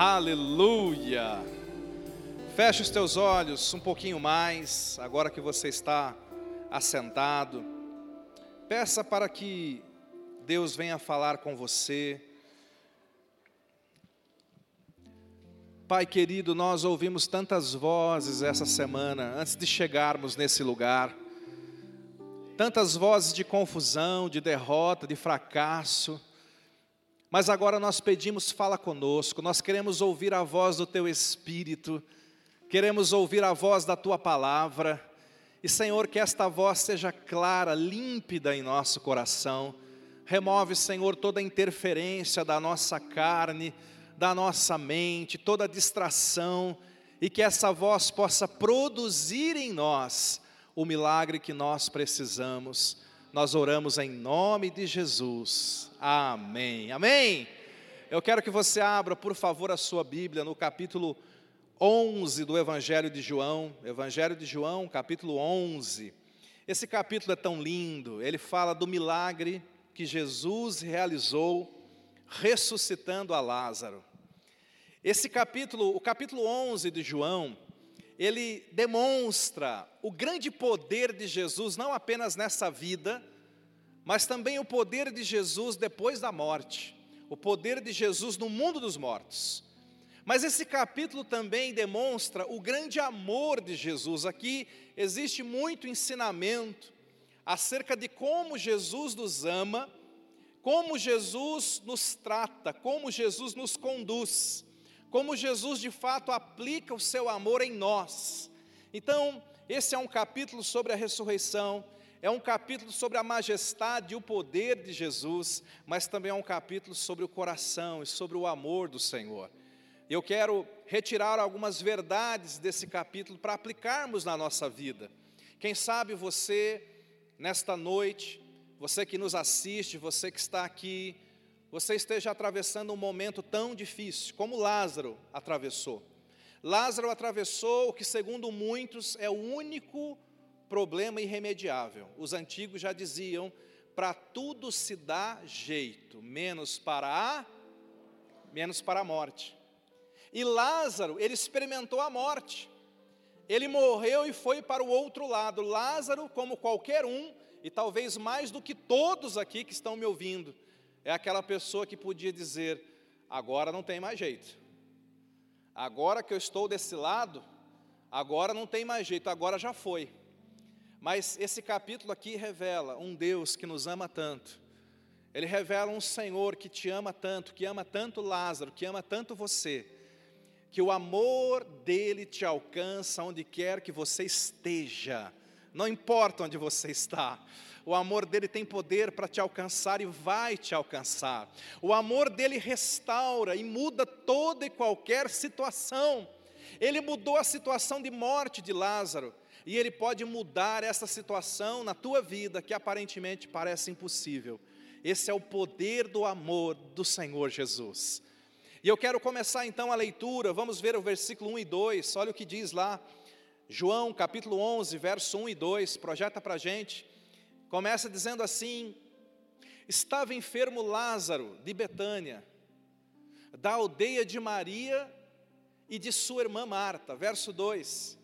Aleluia. Feche os teus olhos um pouquinho mais, agora que você está assentado. Peça para que Deus venha falar com você. Pai querido, nós ouvimos tantas vozes essa semana, antes de chegarmos nesse lugar. Tantas vozes de confusão, de derrota, de fracasso. Mas agora nós pedimos, fala conosco, nós queremos ouvir a voz do Teu Espírito, queremos ouvir a voz da Tua palavra, e Senhor, que esta voz seja clara, límpida em nosso coração, remove, Senhor, toda interferência da nossa carne, da nossa mente, toda distração, e que essa voz possa produzir em nós o milagre que nós precisamos. Nós oramos em nome de Jesus. Amém. Amém. Eu quero que você abra, por favor, a sua Bíblia no capítulo 11 do Evangelho de João. Evangelho de João, capítulo 11. Esse capítulo é tão lindo. Ele fala do milagre que Jesus realizou ressuscitando a Lázaro. Esse capítulo, o capítulo 11 de João, ele demonstra o grande poder de Jesus, não apenas nessa vida, mas também o poder de Jesus depois da morte, o poder de Jesus no mundo dos mortos. Mas esse capítulo também demonstra o grande amor de Jesus. Aqui existe muito ensinamento acerca de como Jesus nos ama, como Jesus nos trata, como Jesus nos conduz como Jesus de fato aplica o seu amor em nós. Então, esse é um capítulo sobre a ressurreição, é um capítulo sobre a majestade e o poder de Jesus, mas também é um capítulo sobre o coração e sobre o amor do Senhor. Eu quero retirar algumas verdades desse capítulo para aplicarmos na nossa vida. Quem sabe você, nesta noite, você que nos assiste, você que está aqui, você esteja atravessando um momento tão difícil, como Lázaro atravessou. Lázaro atravessou o que, segundo muitos, é o único problema irremediável. Os antigos já diziam: para tudo se dá jeito, menos para a menos para a morte. E Lázaro, ele experimentou a morte. Ele morreu e foi para o outro lado. Lázaro, como qualquer um, e talvez mais do que todos aqui que estão me ouvindo, é aquela pessoa que podia dizer: agora não tem mais jeito. Agora que eu estou desse lado, agora não tem mais jeito, agora já foi. Mas esse capítulo aqui revela um Deus que nos ama tanto. Ele revela um Senhor que te ama tanto, que ama tanto Lázaro, que ama tanto você, que o amor dele te alcança onde quer que você esteja, não importa onde você está. O amor dele tem poder para te alcançar e vai te alcançar. O amor dele restaura e muda toda e qualquer situação. Ele mudou a situação de morte de Lázaro e ele pode mudar essa situação na tua vida que aparentemente parece impossível. Esse é o poder do amor do Senhor Jesus. E eu quero começar então a leitura, vamos ver o versículo 1 e 2, olha o que diz lá, João capítulo 11, verso 1 e 2, projeta para a gente. Começa dizendo assim: Estava enfermo Lázaro de Betânia, da aldeia de Maria e de sua irmã Marta. Verso 2: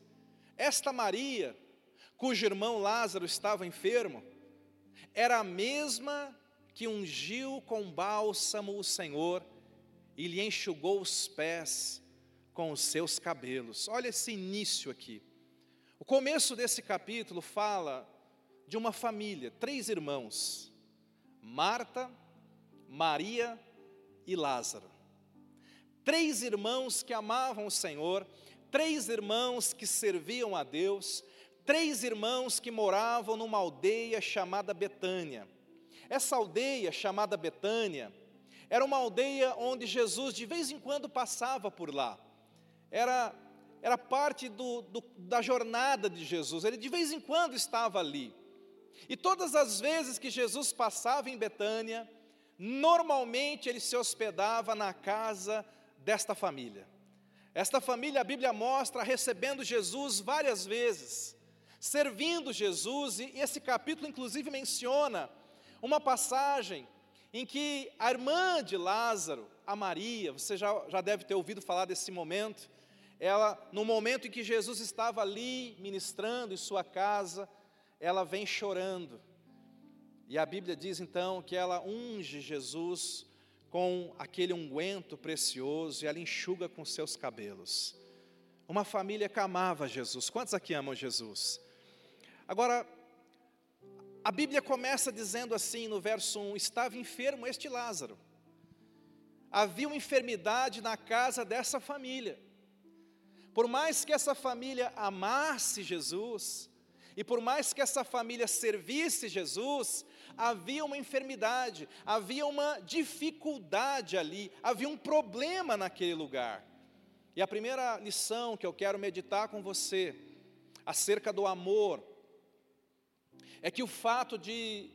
Esta Maria, cujo irmão Lázaro estava enfermo, era a mesma que ungiu com bálsamo o Senhor e lhe enxugou os pés com os seus cabelos. Olha esse início aqui. O começo desse capítulo fala de uma família, três irmãos: Marta, Maria e Lázaro. Três irmãos que amavam o Senhor, três irmãos que serviam a Deus, três irmãos que moravam numa aldeia chamada Betânia. Essa aldeia chamada Betânia era uma aldeia onde Jesus de vez em quando passava por lá. Era, era parte do, do, da jornada de Jesus, ele de vez em quando estava ali. E todas as vezes que Jesus passava em Betânia, normalmente ele se hospedava na casa desta família. Esta família, a Bíblia mostra, recebendo Jesus várias vezes, servindo Jesus, e esse capítulo inclusive menciona uma passagem em que a irmã de Lázaro, a Maria, você já, já deve ter ouvido falar desse momento. Ela, no momento em que Jesus estava ali ministrando em sua casa, ela vem chorando. E a Bíblia diz então que ela unge Jesus com aquele unguento precioso e ela enxuga com seus cabelos. Uma família que amava Jesus. Quantos aqui amam Jesus? Agora, a Bíblia começa dizendo assim no verso 1: Estava enfermo este Lázaro. Havia uma enfermidade na casa dessa família. Por mais que essa família amasse Jesus, e por mais que essa família servisse Jesus, havia uma enfermidade, havia uma dificuldade ali, havia um problema naquele lugar. E a primeira lição que eu quero meditar com você, acerca do amor, é que o fato de,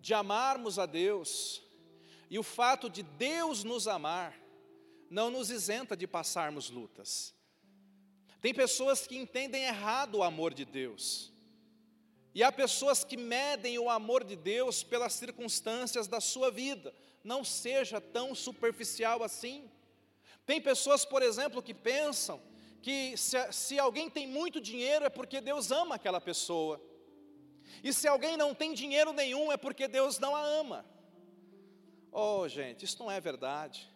de amarmos a Deus, e o fato de Deus nos amar, não nos isenta de passarmos lutas. Tem pessoas que entendem errado o amor de Deus. E há pessoas que medem o amor de Deus pelas circunstâncias da sua vida. Não seja tão superficial assim. Tem pessoas, por exemplo, que pensam que se, se alguém tem muito dinheiro é porque Deus ama aquela pessoa. E se alguém não tem dinheiro nenhum é porque Deus não a ama. Oh, gente, isso não é verdade.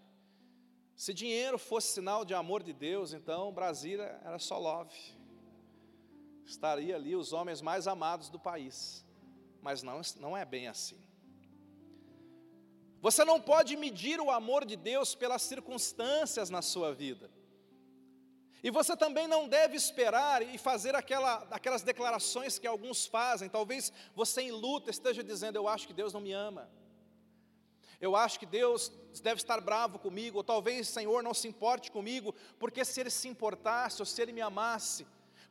Se dinheiro fosse sinal de amor de Deus, então Brasília era só love estaria ali os homens mais amados do país. Mas não, não é bem assim. Você não pode medir o amor de Deus pelas circunstâncias na sua vida. E você também não deve esperar e fazer aquela, aquelas declarações que alguns fazem. Talvez você em luta esteja dizendo: Eu acho que Deus não me ama. Eu acho que Deus deve estar bravo comigo. Ou talvez o Senhor não se importe comigo, porque se Ele se importasse ou se Ele me amasse,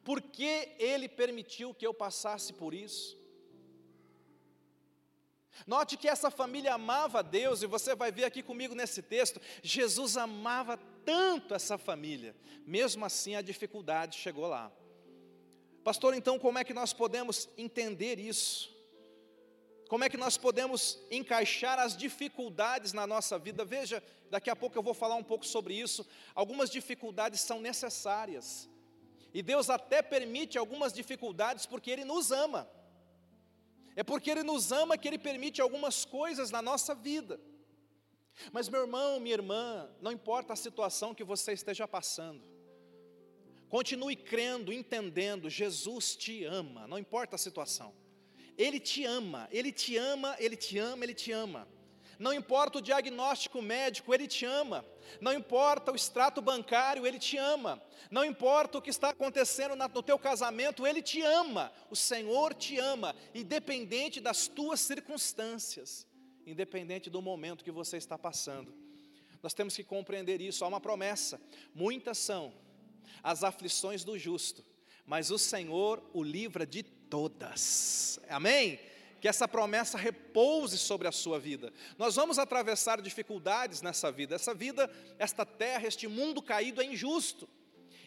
por que ele permitiu que eu passasse por isso? Note que essa família amava Deus, e você vai ver aqui comigo nesse texto, Jesus amava tanto essa família, mesmo assim a dificuldade chegou lá. Pastor, então como é que nós podemos entender isso? Como é que nós podemos encaixar as dificuldades na nossa vida? Veja, daqui a pouco eu vou falar um pouco sobre isso. Algumas dificuldades são necessárias. E Deus até permite algumas dificuldades porque Ele nos ama. É porque Ele nos ama que Ele permite algumas coisas na nossa vida. Mas, meu irmão, minha irmã, não importa a situação que você esteja passando, continue crendo, entendendo, Jesus te ama, não importa a situação. Ele te ama, Ele te ama, Ele te ama, Ele te ama. Não importa o diagnóstico médico, Ele te ama. Não importa o extrato bancário, Ele te ama. Não importa o que está acontecendo no teu casamento, Ele te ama. O Senhor te ama, independente das tuas circunstâncias, independente do momento que você está passando. Nós temos que compreender isso. Há uma promessa: muitas são as aflições do justo, mas o Senhor o livra de todas. Amém? Que essa promessa repouse sobre a sua vida. Nós vamos atravessar dificuldades nessa vida. Essa vida, esta terra, este mundo caído é injusto.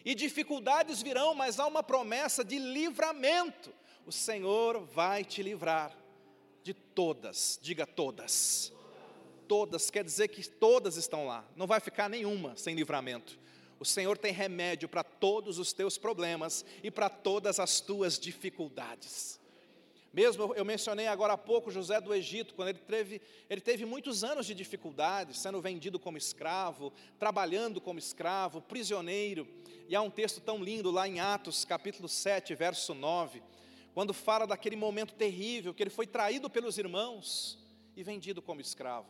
E dificuldades virão, mas há uma promessa de livramento. O Senhor vai te livrar de todas, diga todas. Todas, quer dizer que todas estão lá, não vai ficar nenhuma sem livramento. O Senhor tem remédio para todos os teus problemas e para todas as tuas dificuldades. Mesmo eu mencionei agora há pouco José do Egito, quando ele teve, ele teve muitos anos de dificuldades, sendo vendido como escravo, trabalhando como escravo, prisioneiro. E há um texto tão lindo lá em Atos, capítulo 7, verso 9, quando fala daquele momento terrível que ele foi traído pelos irmãos e vendido como escravo.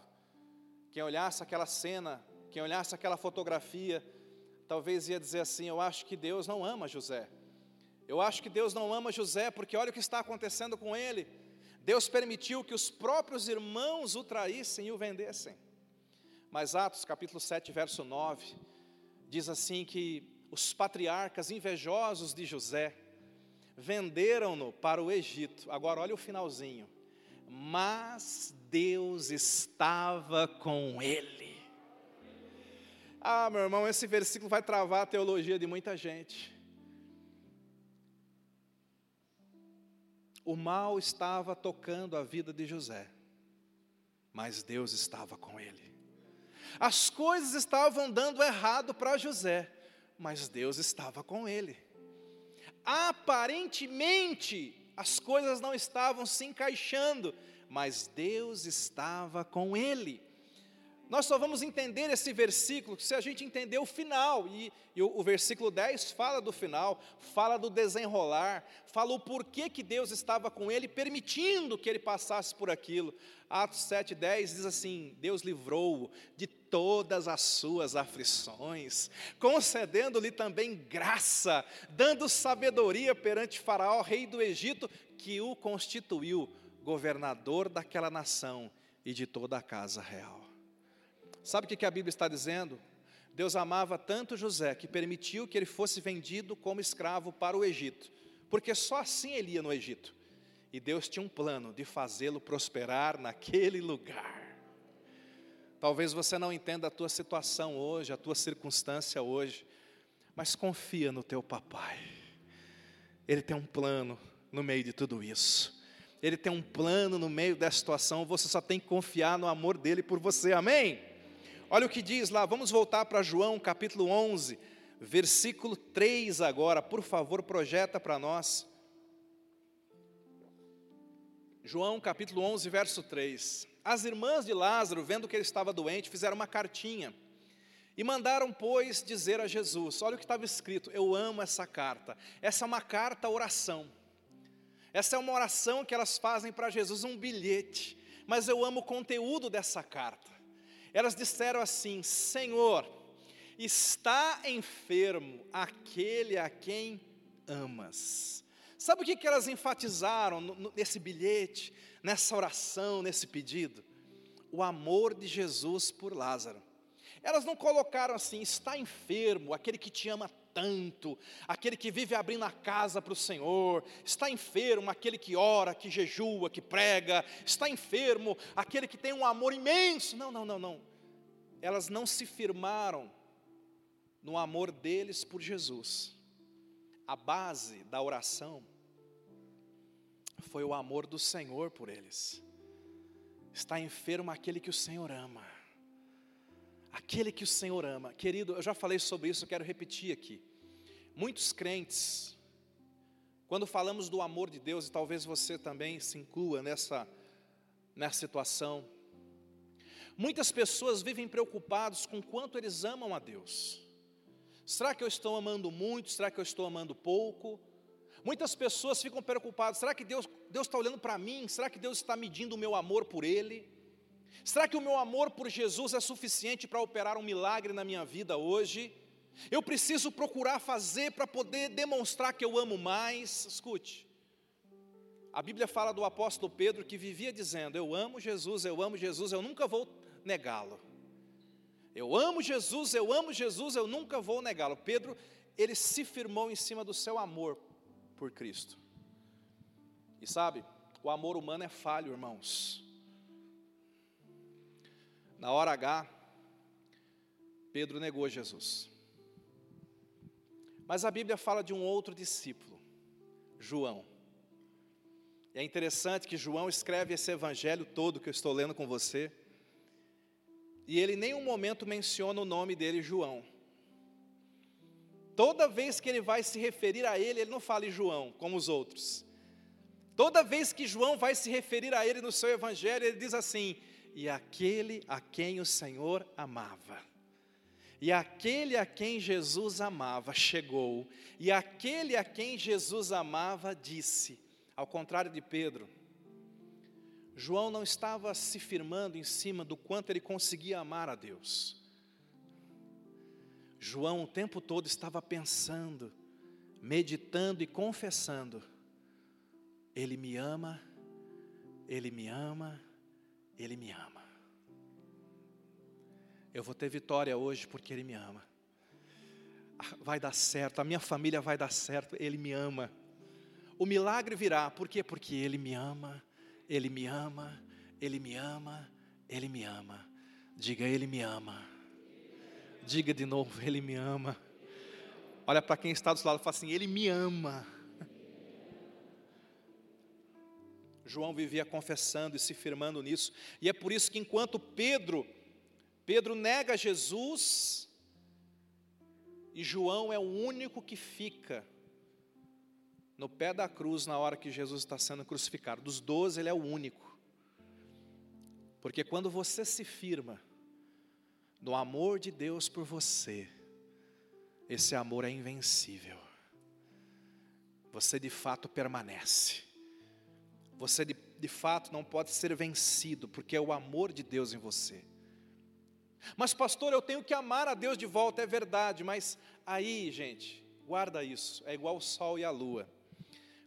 Quem olhasse aquela cena, quem olhasse aquela fotografia, talvez ia dizer assim: Eu acho que Deus não ama José. Eu acho que Deus não ama José, porque olha o que está acontecendo com ele. Deus permitiu que os próprios irmãos o traíssem e o vendessem. Mas Atos capítulo 7, verso 9, diz assim que os patriarcas invejosos de José venderam-no para o Egito. Agora olha o finalzinho. Mas Deus estava com ele. Ah, meu irmão, esse versículo vai travar a teologia de muita gente. O mal estava tocando a vida de José, mas Deus estava com ele. As coisas estavam dando errado para José, mas Deus estava com ele. Aparentemente, as coisas não estavam se encaixando, mas Deus estava com ele. Nós só vamos entender esse versículo se a gente entender o final, e, e o, o, versículo 10 fala do final, fala do desenrolar, fala o porquê que Deus estava com ele, permitindo que ele passasse por aquilo. Atos 7, 10 diz assim: Deus livrou-o de todas as suas aflições, concedendo-lhe também graça, dando sabedoria perante Faraó, rei do Egito, que o constituiu governador daquela nação e de toda a casa real. Sabe o que a Bíblia está dizendo? Deus amava tanto José que permitiu que ele fosse vendido como escravo para o Egito, porque só assim ele ia no Egito. E Deus tinha um plano de fazê-lo prosperar naquele lugar. Talvez você não entenda a tua situação hoje, a tua circunstância hoje, mas confia no teu papai. Ele tem um plano no meio de tudo isso. Ele tem um plano no meio dessa situação, você só tem que confiar no amor dele por você. Amém? Olha o que diz lá, vamos voltar para João capítulo 11, versículo 3 agora, por favor, projeta para nós. João capítulo 11, verso 3. As irmãs de Lázaro, vendo que ele estava doente, fizeram uma cartinha e mandaram, pois, dizer a Jesus: Olha o que estava escrito, eu amo essa carta. Essa é uma carta oração. Essa é uma oração que elas fazem para Jesus, um bilhete. Mas eu amo o conteúdo dessa carta. Elas disseram assim: Senhor, está enfermo aquele a quem amas. Sabe o que, que elas enfatizaram nesse bilhete, nessa oração, nesse pedido? O amor de Jesus por Lázaro. Elas não colocaram assim, está enfermo, aquele que te ama tanto, aquele que vive abrindo a casa para o Senhor, está enfermo, aquele que ora, que jejua, que prega, está enfermo, aquele que tem um amor imenso. Não, não, não, não. Elas não se firmaram no amor deles por Jesus. A base da oração foi o amor do Senhor por eles. Está enfermo aquele que o Senhor ama. Aquele que o Senhor ama. Querido, eu já falei sobre isso, eu quero repetir aqui. Muitos crentes, quando falamos do amor de Deus, e talvez você também se inclua nessa, nessa situação, muitas pessoas vivem preocupados com quanto eles amam a Deus. Será que eu estou amando muito? Será que eu estou amando pouco? Muitas pessoas ficam preocupadas: será que Deus, Deus está olhando para mim? Será que Deus está medindo o meu amor por Ele? Será que o meu amor por Jesus é suficiente para operar um milagre na minha vida hoje? Eu preciso procurar fazer para poder demonstrar que eu amo mais. Escute, a Bíblia fala do apóstolo Pedro que vivia dizendo: Eu amo Jesus, eu amo Jesus, eu nunca vou negá-lo. Eu amo Jesus, eu amo Jesus, eu nunca vou negá-lo. Pedro, ele se firmou em cima do seu amor por Cristo. E sabe, o amor humano é falho, irmãos. Na hora H, Pedro negou Jesus. Mas a Bíblia fala de um outro discípulo, João. E é interessante que João escreve esse evangelho todo que eu estou lendo com você. E ele em nenhum momento menciona o nome dele, João. Toda vez que ele vai se referir a ele, ele não fala em João, como os outros. Toda vez que João vai se referir a ele no seu evangelho, ele diz assim: e aquele a quem o Senhor amava. E aquele a quem Jesus amava chegou, e aquele a quem Jesus amava disse, ao contrário de Pedro, João não estava se firmando em cima do quanto ele conseguia amar a Deus. João o tempo todo estava pensando, meditando e confessando: Ele me ama, Ele me ama, ele me ama. Eu vou ter vitória hoje porque Ele me ama. Ah, vai dar certo, a minha família vai dar certo, Ele me ama. O milagre virá, por quê? Porque Ele me ama, Ele me ama, Ele me ama, Ele me ama. Diga, Ele me ama. Diga de novo, Ele me ama. Olha para quem está do seu lado e fala assim: Ele me ama. João vivia confessando e se firmando nisso, e é por isso que enquanto Pedro Pedro nega Jesus e João é o único que fica no pé da cruz na hora que Jesus está sendo crucificado. Dos doze, ele é o único. Porque quando você se firma no amor de Deus por você, esse amor é invencível. Você de fato permanece. Você de, de fato não pode ser vencido, porque é o amor de Deus em você. Mas, pastor, eu tenho que amar a Deus de volta, é verdade, mas aí, gente, guarda isso, é igual o sol e a lua.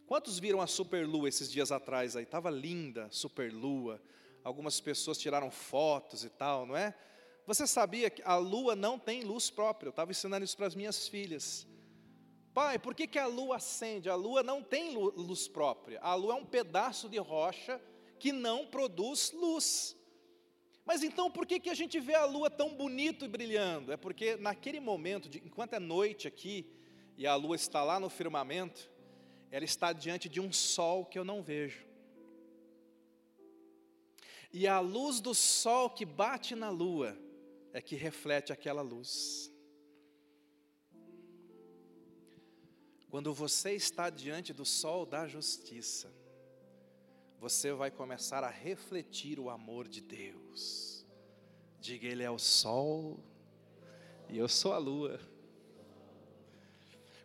Quantos viram a superlua esses dias atrás aí? Estava linda, superlua. Algumas pessoas tiraram fotos e tal, não é? Você sabia que a lua não tem luz própria? Eu estava ensinando isso para as minhas filhas. Pai, por que, que a lua acende? A lua não tem luz própria. A lua é um pedaço de rocha que não produz luz. Mas então por que, que a gente vê a lua tão bonito e brilhando? É porque naquele momento, de, enquanto é noite aqui, e a lua está lá no firmamento, ela está diante de um sol que eu não vejo. E a luz do sol que bate na lua é que reflete aquela luz. Quando você está diante do sol da justiça, você vai começar a refletir o amor de Deus. Diga, Ele é o sol e eu sou a lua.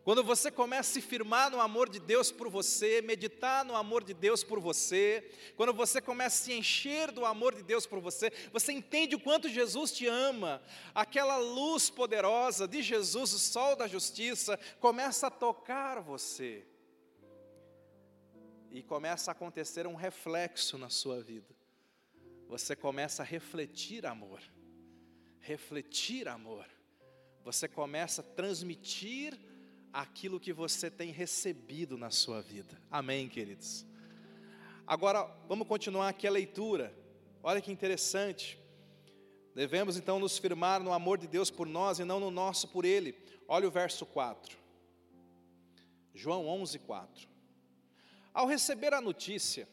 Quando você começa a se firmar no amor de Deus por você, meditar no amor de Deus por você, quando você começa a se encher do amor de Deus por você, você entende o quanto Jesus te ama, aquela luz poderosa de Jesus, o sol da justiça, começa a tocar você, e começa a acontecer um reflexo na sua vida, você começa a refletir amor, refletir amor, você começa a transmitir aquilo que você tem recebido na sua vida. Amém, queridos? Agora, vamos continuar aqui a leitura. Olha que interessante. Devemos então nos firmar no amor de Deus por nós e não no nosso por Ele. Olha o verso 4. João 11, 4. Ao receber a notícia,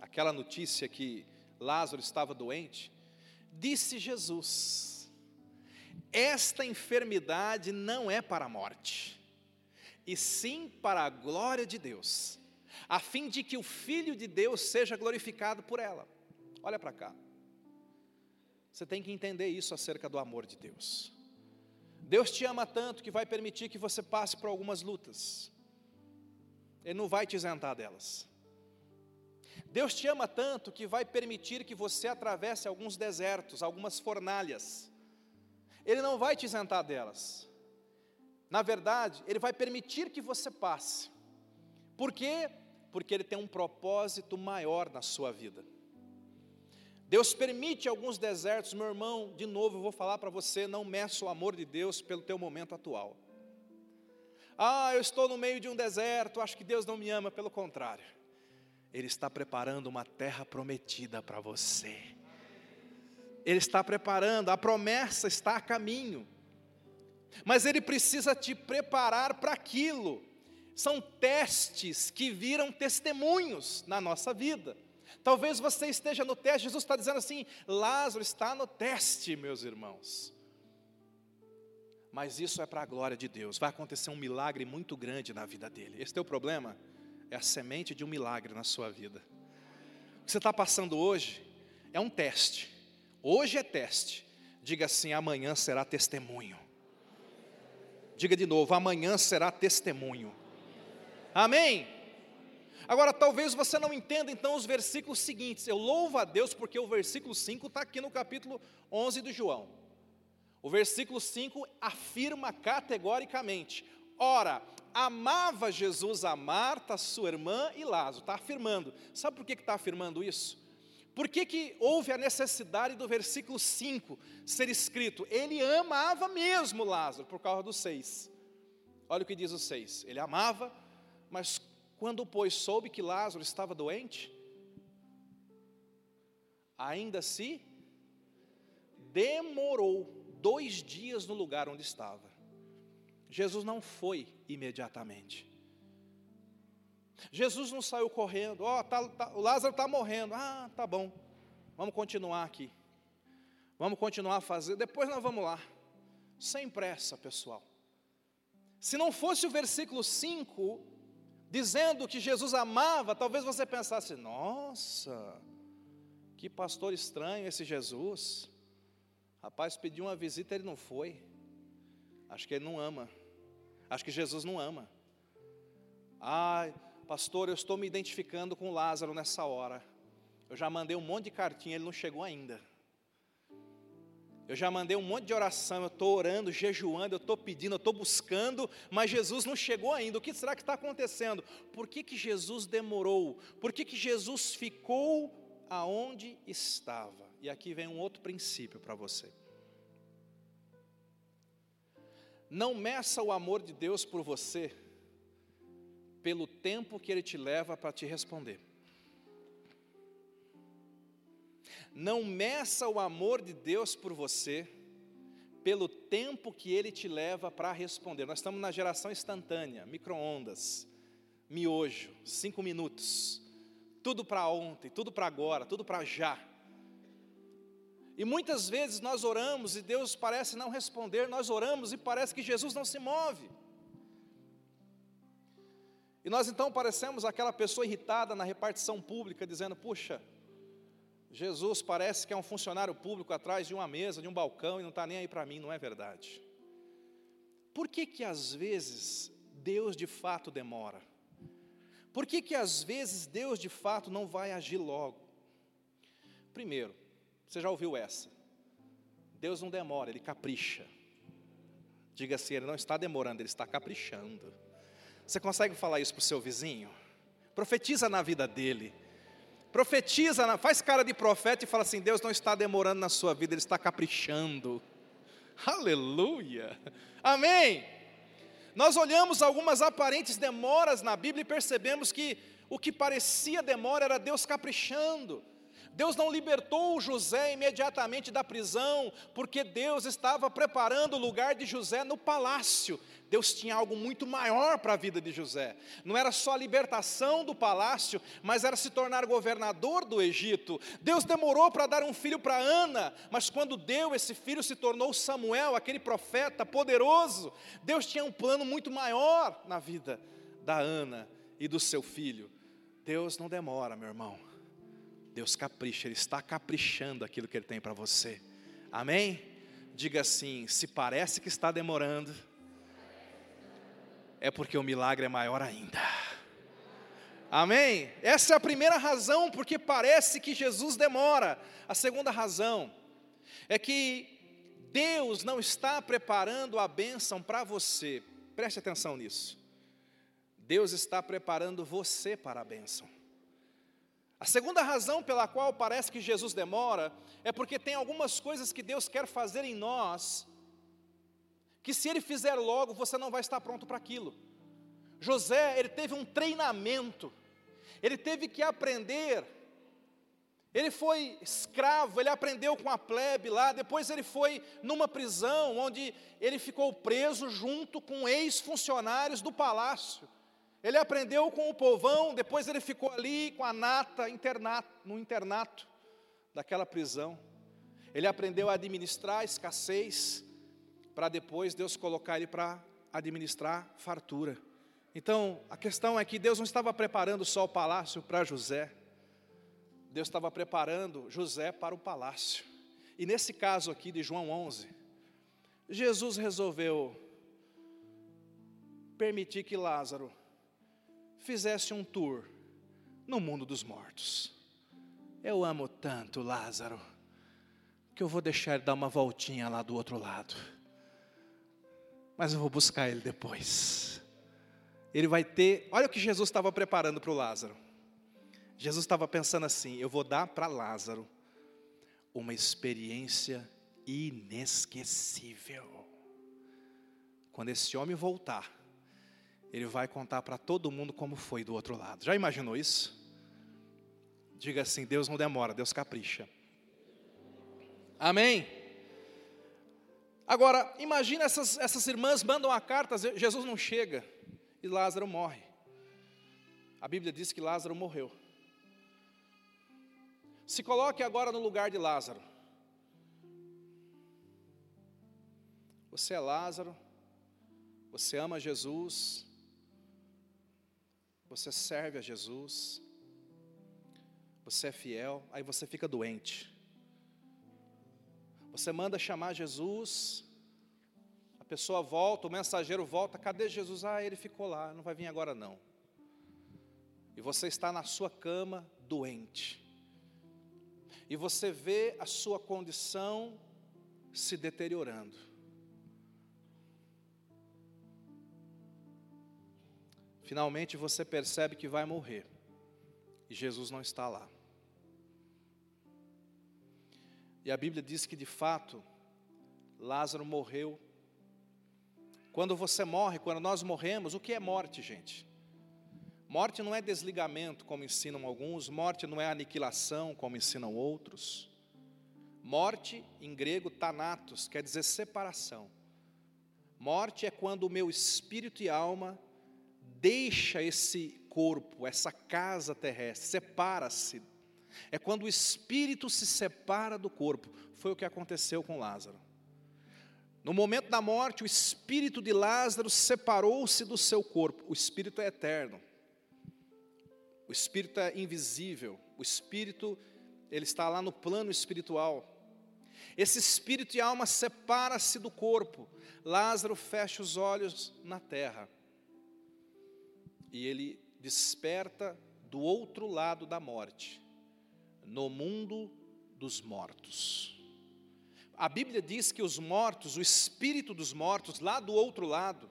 aquela notícia que Lázaro estava doente, disse Jesus: Esta enfermidade não é para a morte e sim para a glória de Deus, a fim de que o Filho de Deus seja glorificado por ela. Olha para cá. Você tem que entender isso acerca do amor de Deus. Deus te ama tanto que vai permitir que você passe por algumas lutas. Ele não vai te isentar delas. Deus te ama tanto que vai permitir que você atravesse alguns desertos, algumas fornalhas. Ele não vai te isentar delas. Na verdade, Ele vai permitir que você passe. Por quê? Porque Ele tem um propósito maior na sua vida. Deus permite alguns desertos, meu irmão, de novo eu vou falar para você, não meça o amor de Deus pelo teu momento atual. Ah, eu estou no meio de um deserto, acho que Deus não me ama, pelo contrário. Ele está preparando uma terra prometida para você. Ele está preparando, a promessa está a caminho mas ele precisa te preparar para aquilo. São testes que viram testemunhos na nossa vida. Talvez você esteja no teste, Jesus está dizendo assim: Lázaro está no teste, meus irmãos. Mas isso é para a glória de Deus, vai acontecer um milagre muito grande na vida dele. Esse teu problema é a semente de um milagre na sua vida. O que você está passando hoje é um teste, hoje é teste. Diga assim: amanhã será testemunho. Diga de novo: amanhã será testemunho. Amém? Agora, talvez você não entenda então os versículos seguintes. Eu louvo a Deus porque o versículo 5 está aqui no capítulo 11 do João. O versículo 5 afirma categoricamente: Ora, amava Jesus a Marta, sua irmã e Lázaro. Está afirmando. Sabe por que está afirmando isso? Por que, que houve a necessidade do versículo 5 ser escrito? Ele amava mesmo Lázaro, por causa do 6. Olha o que diz o 6. Ele amava, mas quando, pois, soube que Lázaro estava doente, ainda se demorou dois dias no lugar onde estava. Jesus não foi imediatamente. Jesus não saiu correndo, oh, tá, tá, o Lázaro está morrendo, ah, tá bom, vamos continuar aqui. Vamos continuar a fazer, depois nós vamos lá. Sem pressa, pessoal. Se não fosse o versículo 5, dizendo que Jesus amava, talvez você pensasse: nossa, que pastor estranho esse Jesus. Rapaz, pediu uma visita, ele não foi. Acho que ele não ama. Acho que Jesus não ama. Ai, pastor, eu estou me identificando com Lázaro nessa hora. Eu já mandei um monte de cartinha, ele não chegou ainda. Eu já mandei um monte de oração, eu estou orando, jejuando, eu estou pedindo, eu estou buscando, mas Jesus não chegou ainda. O que será que está acontecendo? Por que, que Jesus demorou? Por que, que Jesus ficou aonde estava? E aqui vem um outro princípio para você. Não meça o amor de Deus por você pelo tempo que Ele te leva para te responder. Não meça o amor de Deus por você pelo tempo que Ele te leva para responder. Nós estamos na geração instantânea, micro-ondas, miojo, cinco minutos, tudo para ontem, tudo para agora, tudo para já. E muitas vezes nós oramos e Deus parece não responder, nós oramos e parece que Jesus não se move. E nós então parecemos aquela pessoa irritada na repartição pública, dizendo: puxa, Jesus parece que é um funcionário público atrás de uma mesa, de um balcão e não está nem aí para mim, não é verdade? Por que que às vezes Deus de fato demora? Por que que às vezes Deus de fato não vai agir logo? Primeiro, você já ouviu essa? Deus não demora, Ele capricha. Diga assim, Ele não está demorando, Ele está caprichando. Você consegue falar isso para o seu vizinho? Profetiza na vida dele. Profetiza, faz cara de profeta e fala assim: Deus não está demorando na sua vida, Ele está caprichando. Aleluia. Amém. Nós olhamos algumas aparentes demoras na Bíblia e percebemos que o que parecia demora era Deus caprichando. Deus não libertou José imediatamente da prisão, porque Deus estava preparando o lugar de José no palácio. Deus tinha algo muito maior para a vida de José. Não era só a libertação do palácio, mas era se tornar governador do Egito. Deus demorou para dar um filho para Ana, mas quando deu esse filho se tornou Samuel, aquele profeta poderoso. Deus tinha um plano muito maior na vida da Ana e do seu filho. Deus não demora, meu irmão. Deus capricha, Ele está caprichando aquilo que Ele tem para você. Amém? Diga assim: se parece que está demorando, é porque o milagre é maior ainda. Amém? Essa é a primeira razão porque parece que Jesus demora. A segunda razão é que Deus não está preparando a bênção para você. Preste atenção nisso. Deus está preparando você para a bênção. A segunda razão pela qual parece que Jesus demora é porque tem algumas coisas que Deus quer fazer em nós, que se Ele fizer logo, você não vai estar pronto para aquilo. José, ele teve um treinamento, ele teve que aprender, ele foi escravo, ele aprendeu com a plebe lá, depois ele foi numa prisão, onde ele ficou preso junto com ex-funcionários do palácio. Ele aprendeu com o povão, depois ele ficou ali com a nata internato, no internato daquela prisão. Ele aprendeu a administrar a escassez, para depois Deus colocar ele para administrar fartura. Então, a questão é que Deus não estava preparando só o palácio para José, Deus estava preparando José para o palácio. E nesse caso aqui de João 11, Jesus resolveu permitir que Lázaro fizesse um tour no mundo dos mortos. Eu amo tanto Lázaro, que eu vou deixar ele dar uma voltinha lá do outro lado. Mas eu vou buscar ele depois. Ele vai ter, olha o que Jesus estava preparando para o Lázaro. Jesus estava pensando assim: eu vou dar para Lázaro uma experiência inesquecível. Quando esse homem voltar, ele vai contar para todo mundo como foi do outro lado. Já imaginou isso? Diga assim: Deus não demora, Deus capricha. Amém? Agora, imagina essas, essas irmãs mandam a carta, Jesus não chega e Lázaro morre. A Bíblia diz que Lázaro morreu. Se coloque agora no lugar de Lázaro. Você é Lázaro, você ama Jesus, você serve a Jesus, você é fiel, aí você fica doente. Você manda chamar Jesus, a pessoa volta, o mensageiro volta, cadê Jesus? Ah, ele ficou lá, não vai vir agora não. E você está na sua cama doente. E você vê a sua condição se deteriorando. Finalmente você percebe que vai morrer. E Jesus não está lá. E a Bíblia diz que de fato, Lázaro morreu. Quando você morre, quando nós morremos, o que é morte, gente? Morte não é desligamento, como ensinam alguns, morte não é aniquilação, como ensinam outros. Morte, em grego, thanatos, quer dizer separação. Morte é quando o meu espírito e alma deixa esse corpo, essa casa terrestre, separa-se. É quando o espírito se separa do corpo. Foi o que aconteceu com Lázaro. No momento da morte, o espírito de Lázaro separou-se do seu corpo. O espírito é eterno. O espírito é invisível. O espírito, ele está lá no plano espiritual. Esse espírito e alma separa-se do corpo. Lázaro fecha os olhos na terra e ele desperta do outro lado da morte, no mundo dos mortos. A Bíblia diz que os mortos, o espírito dos mortos, lá do outro lado,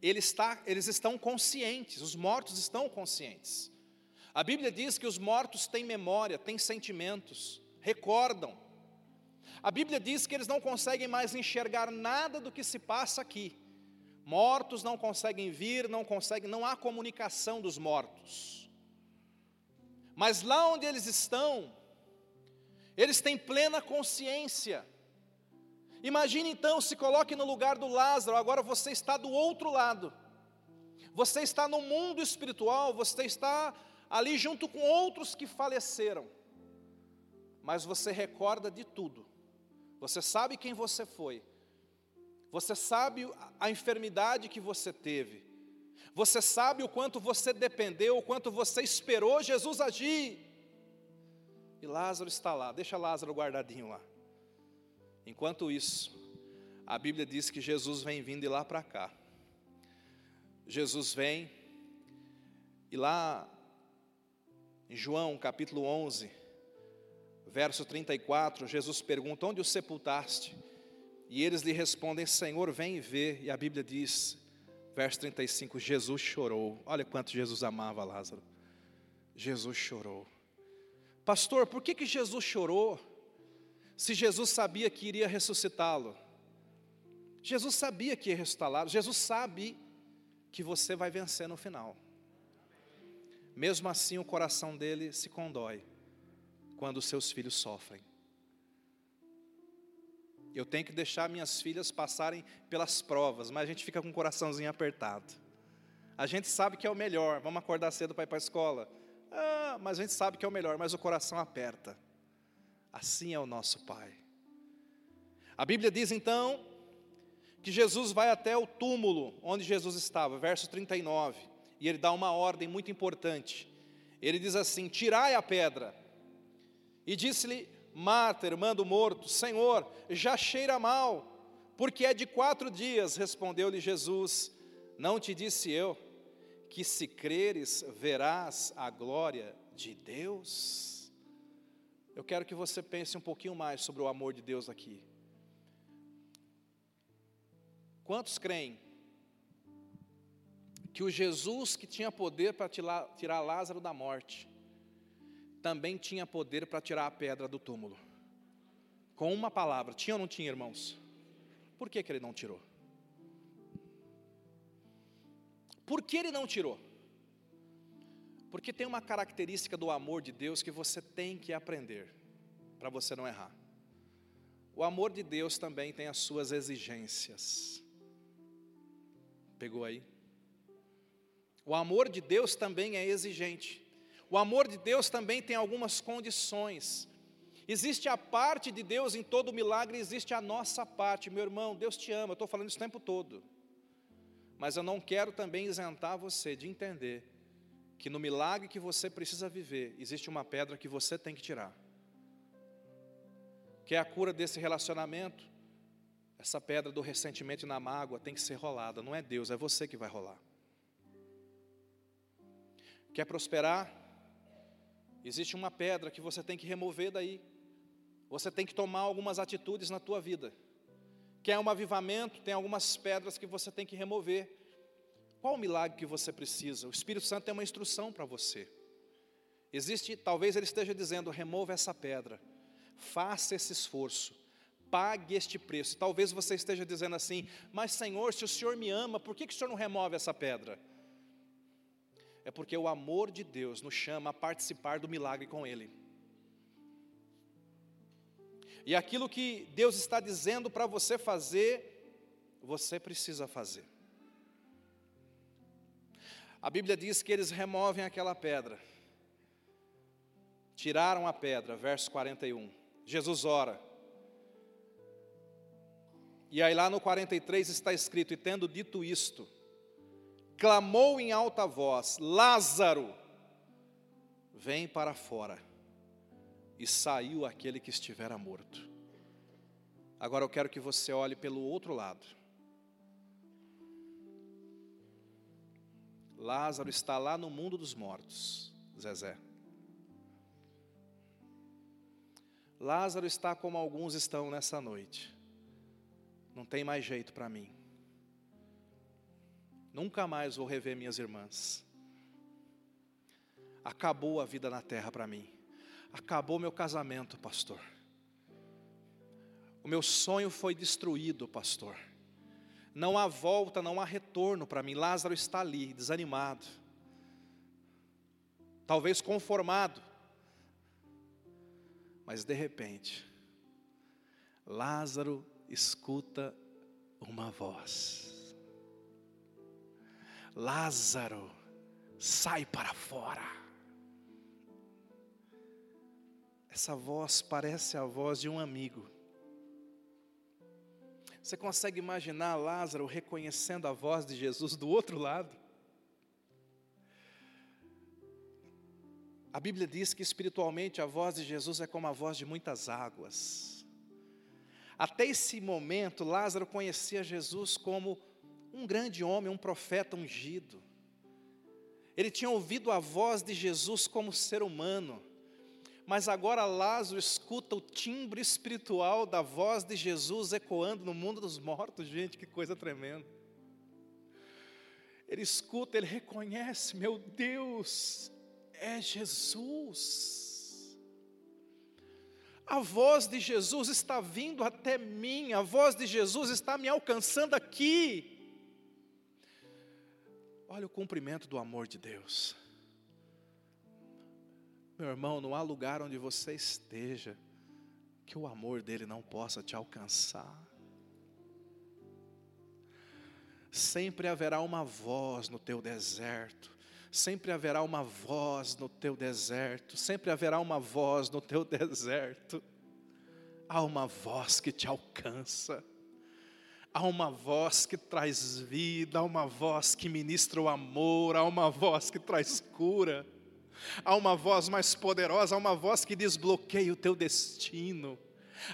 ele está, eles estão conscientes, os mortos estão conscientes. A Bíblia diz que os mortos têm memória, têm sentimentos, recordam. A Bíblia diz que eles não conseguem mais enxergar nada do que se passa aqui. Mortos não conseguem vir, não conseguem, não há comunicação dos mortos. Mas lá onde eles estão, eles têm plena consciência. Imagine então, se coloque no lugar do Lázaro, agora você está do outro lado. Você está no mundo espiritual, você está ali junto com outros que faleceram. Mas você recorda de tudo. Você sabe quem você foi você sabe a enfermidade que você teve. Você sabe o quanto você dependeu, o quanto você esperou Jesus agir. E Lázaro está lá, deixa Lázaro guardadinho lá. Enquanto isso, a Bíblia diz que Jesus vem vindo de lá para cá. Jesus vem, e lá em João capítulo 11, verso 34, Jesus pergunta: Onde o sepultaste? E eles lhe respondem: Senhor, vem e vê. E a Bíblia diz, verso 35, Jesus chorou. Olha quanto Jesus amava Lázaro. Jesus chorou. Pastor, por que, que Jesus chorou? Se Jesus sabia que iria ressuscitá-lo. Jesus sabia que ia ressuscitá-lo. Jesus sabe que você vai vencer no final. Mesmo assim, o coração dele se condói quando seus filhos sofrem. Eu tenho que deixar minhas filhas passarem pelas provas, mas a gente fica com o coraçãozinho apertado. A gente sabe que é o melhor, vamos acordar cedo para ir para a escola. Ah, mas a gente sabe que é o melhor, mas o coração aperta. Assim é o nosso Pai. A Bíblia diz então que Jesus vai até o túmulo onde Jesus estava, verso 39, e ele dá uma ordem muito importante. Ele diz assim: Tirai a pedra. E disse-lhe Marta, irmã do morto, Senhor, já cheira mal, porque é de quatro dias, respondeu-lhe Jesus. Não te disse eu que se creres verás a glória de Deus? Eu quero que você pense um pouquinho mais sobre o amor de Deus aqui. Quantos creem que o Jesus que tinha poder para tirar Lázaro da morte, também tinha poder para tirar a pedra do túmulo. Com uma palavra, tinha ou não tinha, irmãos? Por que, que ele não tirou? Por que ele não tirou? Porque tem uma característica do amor de Deus que você tem que aprender, para você não errar. O amor de Deus também tem as suas exigências. Pegou aí? O amor de Deus também é exigente. O amor de Deus também tem algumas condições. Existe a parte de Deus em todo milagre, existe a nossa parte. Meu irmão, Deus te ama, eu estou falando isso o tempo todo. Mas eu não quero também isentar você de entender que no milagre que você precisa viver, existe uma pedra que você tem que tirar. Que é a cura desse relacionamento. Essa pedra do ressentimento e na mágoa tem que ser rolada, não é Deus, é você que vai rolar. Quer prosperar? Existe uma pedra que você tem que remover daí. Você tem que tomar algumas atitudes na tua vida. Quer um avivamento? Tem algumas pedras que você tem que remover. Qual o milagre que você precisa? O Espírito Santo tem uma instrução para você. Existe, talvez ele esteja dizendo: remova essa pedra, faça esse esforço, pague este preço. Talvez você esteja dizendo assim: mas Senhor, se o Senhor me ama, por que, que o Senhor não remove essa pedra? É porque o amor de Deus nos chama a participar do milagre com Ele. E aquilo que Deus está dizendo para você fazer, você precisa fazer. A Bíblia diz que eles removem aquela pedra. Tiraram a pedra, verso 41. Jesus ora. E aí lá no 43 está escrito: E tendo dito isto, clamou em alta voz: Lázaro, vem para fora e saiu aquele que estivera morto. Agora eu quero que você olhe pelo outro lado. Lázaro está lá no mundo dos mortos, Zezé. Lázaro está como alguns estão nessa noite. Não tem mais jeito para mim. Nunca mais vou rever minhas irmãs. Acabou a vida na terra para mim. Acabou meu casamento, pastor. O meu sonho foi destruído, pastor. Não há volta, não há retorno para mim. Lázaro está ali, desanimado. Talvez conformado. Mas de repente, Lázaro escuta uma voz. Lázaro, sai para fora. Essa voz parece a voz de um amigo. Você consegue imaginar Lázaro reconhecendo a voz de Jesus do outro lado? A Bíblia diz que espiritualmente a voz de Jesus é como a voz de muitas águas. Até esse momento, Lázaro conhecia Jesus como um grande homem, um profeta ungido. Ele tinha ouvido a voz de Jesus como ser humano mas agora Lázaro escuta o timbre espiritual da voz de Jesus ecoando no mundo dos mortos, gente, que coisa tremenda. Ele escuta, ele reconhece, meu Deus, é Jesus. A voz de Jesus está vindo até mim, a voz de Jesus está me alcançando aqui. Olha o cumprimento do amor de Deus. Meu irmão, não há lugar onde você esteja que o amor dele não possa te alcançar. Sempre haverá uma voz no teu deserto, sempre haverá uma voz no teu deserto, sempre haverá uma voz no teu deserto. Há uma voz que te alcança, há uma voz que traz vida, há uma voz que ministra o amor, há uma voz que traz cura. Há uma voz mais poderosa, há uma voz que desbloqueia o teu destino.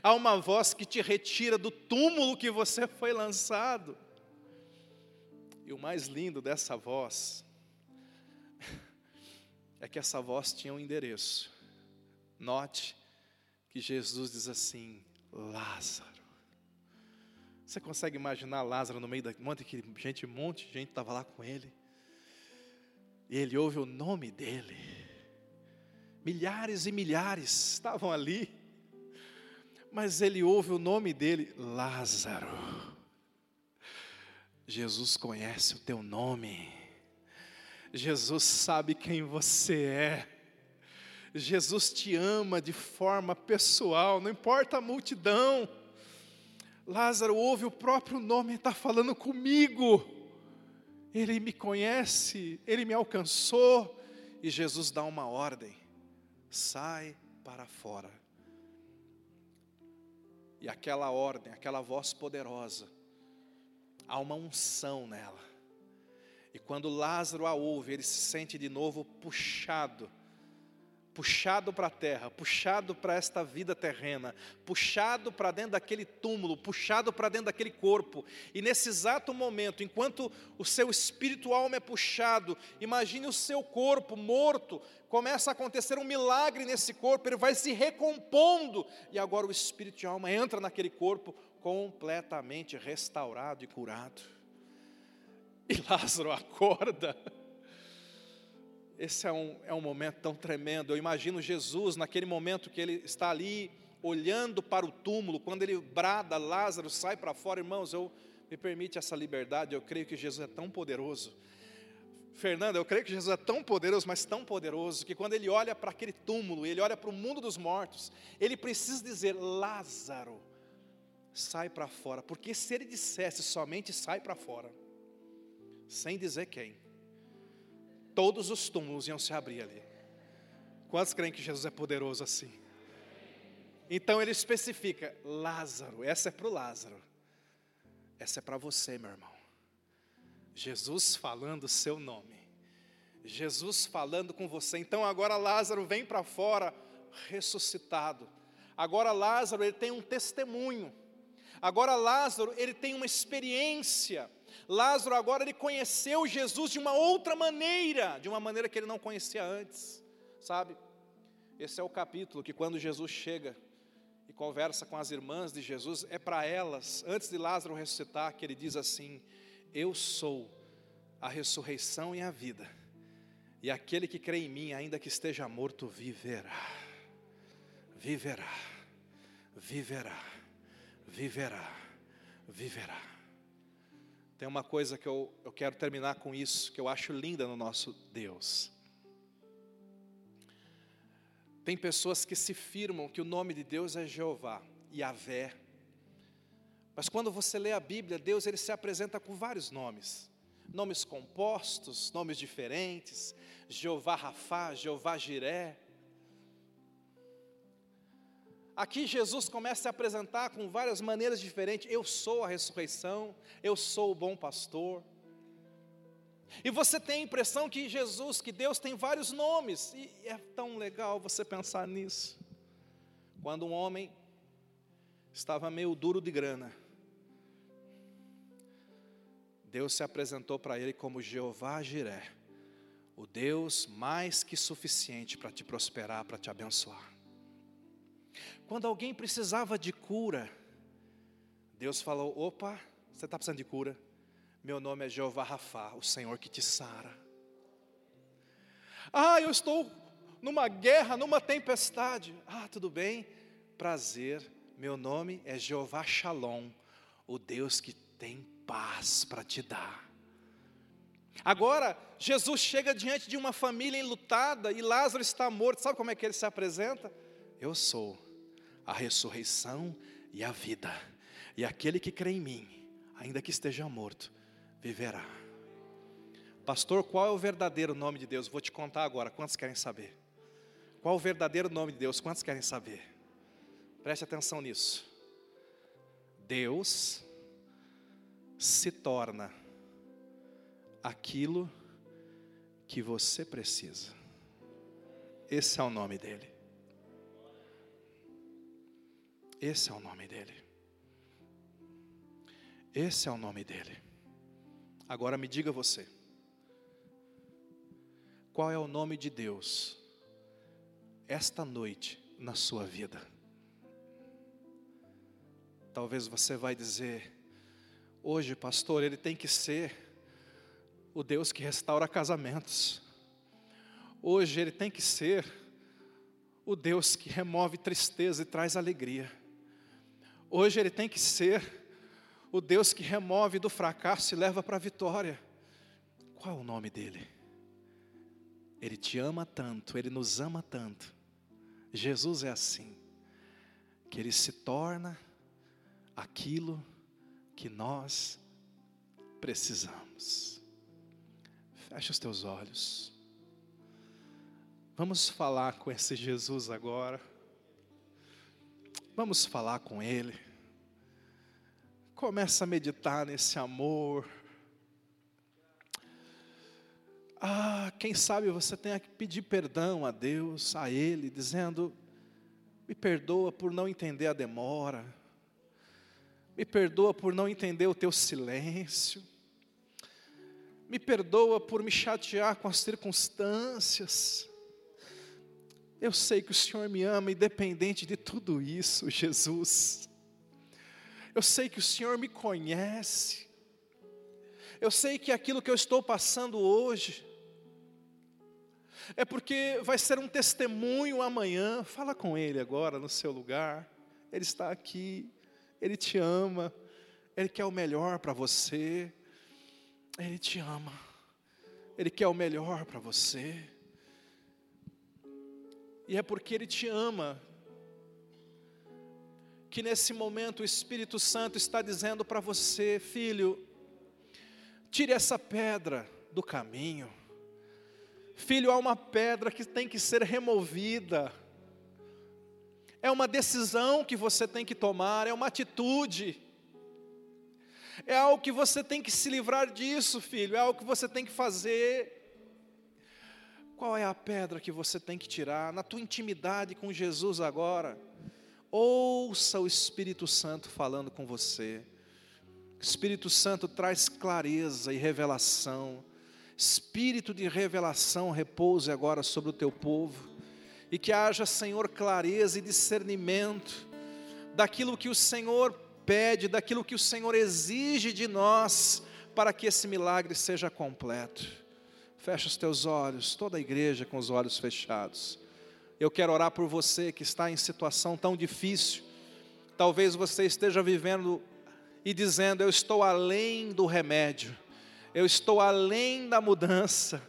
Há uma voz que te retira do túmulo que você foi lançado. E o mais lindo dessa voz é que essa voz tinha um endereço. Note que Jesus diz assim: Lázaro. Você consegue imaginar Lázaro no meio da monte que gente, um monte de gente estava lá com ele. E ele ouve o nome dele. Milhares e milhares estavam ali. Mas ele ouve o nome dele, Lázaro. Jesus conhece o teu nome. Jesus sabe quem você é. Jesus te ama de forma pessoal, não importa a multidão. Lázaro ouve o próprio nome está falando comigo. Ele me conhece, ele me alcançou. E Jesus dá uma ordem: sai para fora. E aquela ordem, aquela voz poderosa, há uma unção nela. E quando Lázaro a ouve, ele se sente de novo puxado puxado para a terra, puxado para esta vida terrena, puxado para dentro daquele túmulo, puxado para dentro daquele corpo. E nesse exato momento, enquanto o seu espírito alma é puxado, imagine o seu corpo morto, começa a acontecer um milagre nesse corpo, ele vai se recompondo, e agora o espírito e alma entra naquele corpo completamente restaurado e curado. E Lázaro acorda. Esse é um, é um momento tão tremendo. Eu imagino Jesus naquele momento que ele está ali olhando para o túmulo, quando ele brada, Lázaro sai para fora. Irmãos, eu me permite essa liberdade, eu creio que Jesus é tão poderoso. Fernanda, eu creio que Jesus é tão poderoso, mas tão poderoso, que quando ele olha para aquele túmulo, ele olha para o mundo dos mortos, ele precisa dizer: Lázaro, sai para fora, porque se ele dissesse somente sai para fora, sem dizer quem, todos os túmulos iam se abrir ali. Quantos creem que Jesus é poderoso assim? Então ele especifica: Lázaro, essa é para o Lázaro, essa é para você, meu irmão. Jesus falando o seu nome, Jesus falando com você. Então agora Lázaro vem para fora ressuscitado. Agora Lázaro ele tem um testemunho. Agora Lázaro ele tem uma experiência Lázaro agora ele conheceu Jesus de uma outra maneira, de uma maneira que ele não conhecia antes, sabe? Esse é o capítulo que quando Jesus chega e conversa com as irmãs de Jesus, é para elas, antes de Lázaro ressuscitar, que ele diz assim: Eu sou a ressurreição e a vida, e aquele que crê em mim, ainda que esteja morto, viverá, viverá, viverá, viverá, viverá. Tem uma coisa que eu, eu quero terminar com isso, que eu acho linda no nosso Deus. Tem pessoas que se firmam que o nome de Deus é Jeová, Yahvé. Mas quando você lê a Bíblia, Deus ele se apresenta com vários nomes. Nomes compostos, nomes diferentes. Jeová Rafá, Jeová Jiré. Aqui Jesus começa a se apresentar com várias maneiras diferentes. Eu sou a ressurreição, eu sou o bom pastor. E você tem a impressão que Jesus, que Deus tem vários nomes, e é tão legal você pensar nisso. Quando um homem estava meio duro de grana, Deus se apresentou para ele como Jeová Jiré, o Deus mais que suficiente para te prosperar, para te abençoar. Quando alguém precisava de cura, Deus falou: opa, você está precisando de cura? Meu nome é Jeová Rafá, o Senhor que te sara. Ah, eu estou numa guerra, numa tempestade. Ah, tudo bem, prazer. Meu nome é Jeová Shalom, o Deus que tem paz para te dar. Agora, Jesus chega diante de uma família enlutada e Lázaro está morto. Sabe como é que ele se apresenta? Eu sou a ressurreição e a vida. E aquele que crê em mim, ainda que esteja morto, viverá. Pastor, qual é o verdadeiro nome de Deus? Vou te contar agora. Quantos querem saber? Qual é o verdadeiro nome de Deus? Quantos querem saber? Preste atenção nisso. Deus se torna aquilo que você precisa. Esse é o nome dele. Esse é o nome dele. Esse é o nome dele. Agora me diga você. Qual é o nome de Deus esta noite na sua vida? Talvez você vai dizer, hoje, pastor, ele tem que ser o Deus que restaura casamentos. Hoje ele tem que ser o Deus que remove tristeza e traz alegria. Hoje ele tem que ser o Deus que remove do fracasso e leva para a vitória. Qual é o nome dele? Ele te ama tanto, ele nos ama tanto. Jesus é assim, que ele se torna aquilo que nós precisamos. Fecha os teus olhos. Vamos falar com esse Jesus agora. Vamos falar com Ele. Começa a meditar nesse amor. Ah, quem sabe você tenha que pedir perdão a Deus, a Ele, dizendo: me perdoa por não entender a demora, me perdoa por não entender o teu silêncio, me perdoa por me chatear com as circunstâncias. Eu sei que o Senhor me ama, independente de tudo isso, Jesus. Eu sei que o Senhor me conhece. Eu sei que aquilo que eu estou passando hoje é porque vai ser um testemunho amanhã. Fala com Ele agora no seu lugar. Ele está aqui. Ele te ama. Ele quer o melhor para você. Ele te ama. Ele quer o melhor para você. E é porque Ele te ama que nesse momento o Espírito Santo está dizendo para você, filho, tire essa pedra do caminho. Filho, há uma pedra que tem que ser removida. É uma decisão que você tem que tomar, é uma atitude. É algo que você tem que se livrar disso, filho, é algo que você tem que fazer. Qual é a pedra que você tem que tirar na tua intimidade com Jesus agora? Ouça o Espírito Santo falando com você. O Espírito Santo traz clareza e revelação. Espírito de revelação repouse agora sobre o teu povo. E que haja, Senhor, clareza e discernimento daquilo que o Senhor pede, daquilo que o Senhor exige de nós, para que esse milagre seja completo. Fecha os teus olhos, toda a igreja com os olhos fechados. Eu quero orar por você que está em situação tão difícil. Talvez você esteja vivendo e dizendo: Eu estou além do remédio, eu estou além da mudança,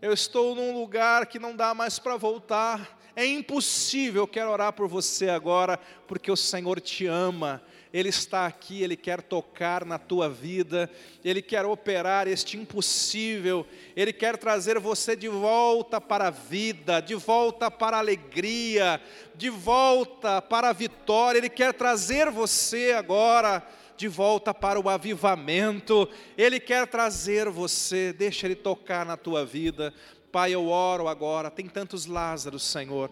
eu estou num lugar que não dá mais para voltar. É impossível, eu quero orar por você agora, porque o Senhor te ama, ele está aqui, Ele quer tocar na tua vida, Ele quer operar este impossível, Ele quer trazer você de volta para a vida, de volta para a alegria, de volta para a vitória, Ele quer trazer você agora de volta para o avivamento, Ele quer trazer você, deixa Ele tocar na tua vida. Pai, eu oro agora, tem tantos Lázaros, Senhor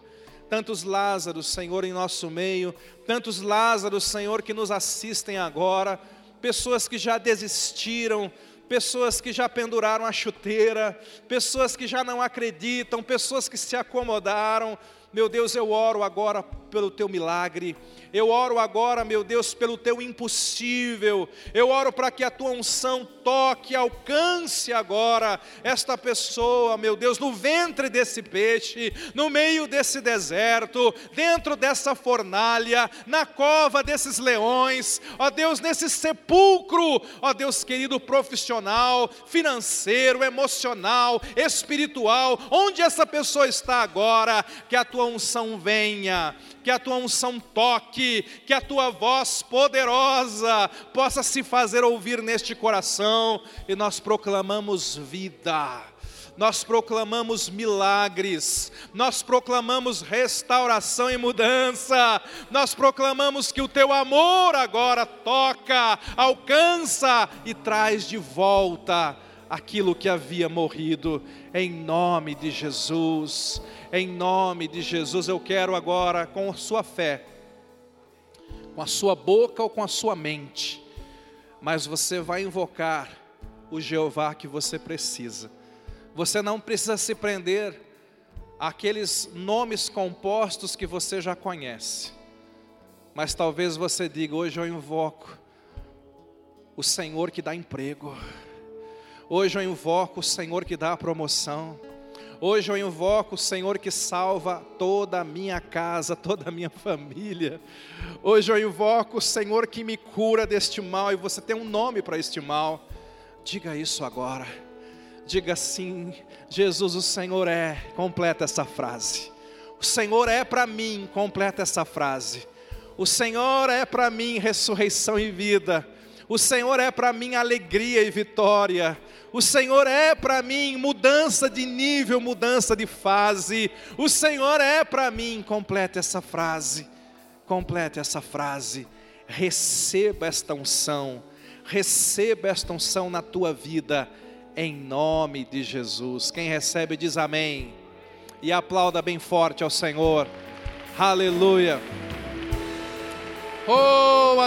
tantos Lázaros, Senhor, em nosso meio, tantos Lázaros, Senhor, que nos assistem agora, pessoas que já desistiram, pessoas que já penduraram a chuteira, pessoas que já não acreditam, pessoas que se acomodaram. Meu Deus, eu oro agora pelo teu milagre. Eu oro agora, meu Deus, pelo teu impossível. Eu oro para que a tua unção toque, alcance agora esta pessoa, meu Deus, no ventre desse peixe, no meio desse deserto, dentro dessa fornalha, na cova desses leões, ó Deus, nesse sepulcro, ó Deus querido, profissional, financeiro, emocional, espiritual, onde essa pessoa está agora, que a tua unção venha, que a tua unção toque, que a tua voz poderosa possa se fazer ouvir neste coração, e nós proclamamos vida nós proclamamos milagres, nós proclamamos restauração e mudança, nós proclamamos que o teu amor agora toca, alcança e traz de volta aquilo que havia morrido, em nome de Jesus. Em nome de Jesus, eu quero agora, com a sua fé, com a sua boca ou com a sua mente, mas você vai invocar o Jeová que você precisa. Você não precisa se prender àqueles nomes compostos que você já conhece, mas talvez você diga: hoje eu invoco o Senhor que dá emprego, hoje eu invoco o Senhor que dá a promoção. Hoje eu invoco o Senhor que salva toda a minha casa, toda a minha família. Hoje eu invoco o Senhor que me cura deste mal, e você tem um nome para este mal. Diga isso agora. Diga assim: Jesus, o Senhor é. Completa essa frase. O Senhor é para mim. Completa essa frase. O Senhor é para mim ressurreição e vida. O Senhor é para mim alegria e vitória. O Senhor é para mim mudança de nível, mudança de fase. O Senhor é para mim. Complete essa frase. Complete essa frase. Receba esta unção. Receba esta unção na tua vida, em nome de Jesus. Quem recebe diz amém. E aplauda bem forte ao Senhor. Aleluia. Oh,